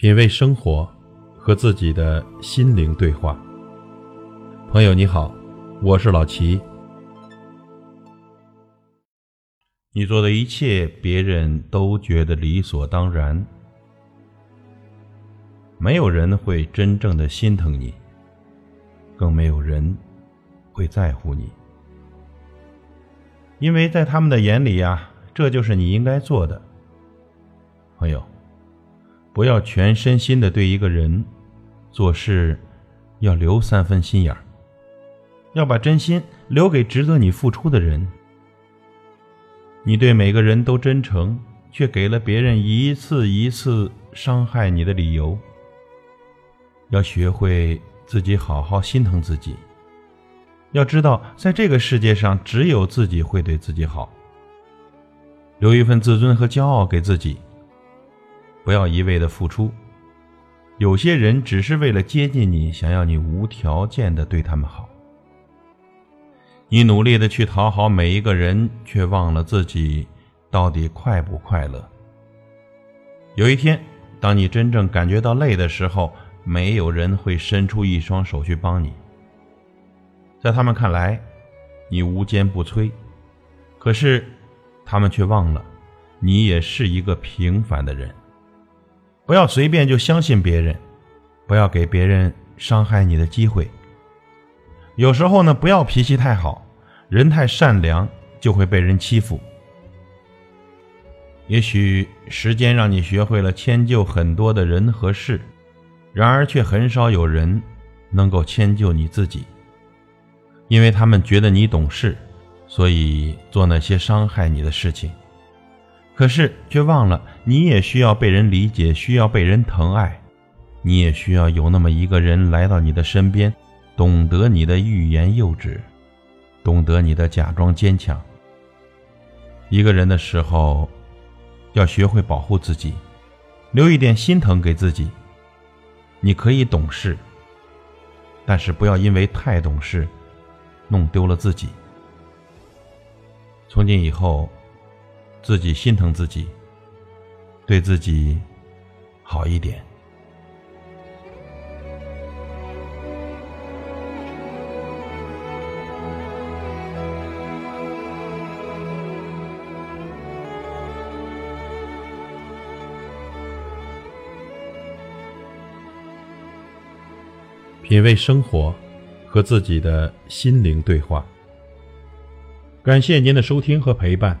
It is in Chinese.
品味生活，和自己的心灵对话。朋友你好，我是老齐。你做的一切，别人都觉得理所当然，没有人会真正的心疼你，更没有人会在乎你，因为在他们的眼里呀，这就是你应该做的。朋友。不要全身心的对一个人做事，要留三分心眼儿，要把真心留给值得你付出的人。你对每个人都真诚，却给了别人一次一次伤害你的理由。要学会自己好好心疼自己，要知道在这个世界上，只有自己会对自己好。留一份自尊和骄傲给自己。不要一味的付出，有些人只是为了接近你，想要你无条件的对他们好。你努力的去讨好每一个人，却忘了自己到底快不快乐。有一天，当你真正感觉到累的时候，没有人会伸出一双手去帮你。在他们看来，你无坚不摧，可是他们却忘了，你也是一个平凡的人。不要随便就相信别人，不要给别人伤害你的机会。有时候呢，不要脾气太好，人太善良就会被人欺负。也许时间让你学会了迁就很多的人和事，然而却很少有人能够迁就你自己，因为他们觉得你懂事，所以做那些伤害你的事情。可是却忘了，你也需要被人理解，需要被人疼爱，你也需要有那么一个人来到你的身边，懂得你的欲言又止，懂得你的假装坚强。一个人的时候，要学会保护自己，留一点心疼给自己。你可以懂事，但是不要因为太懂事，弄丢了自己。从今以后。自己心疼自己，对自己好一点。品味生活，和自己的心灵对话。感谢您的收听和陪伴。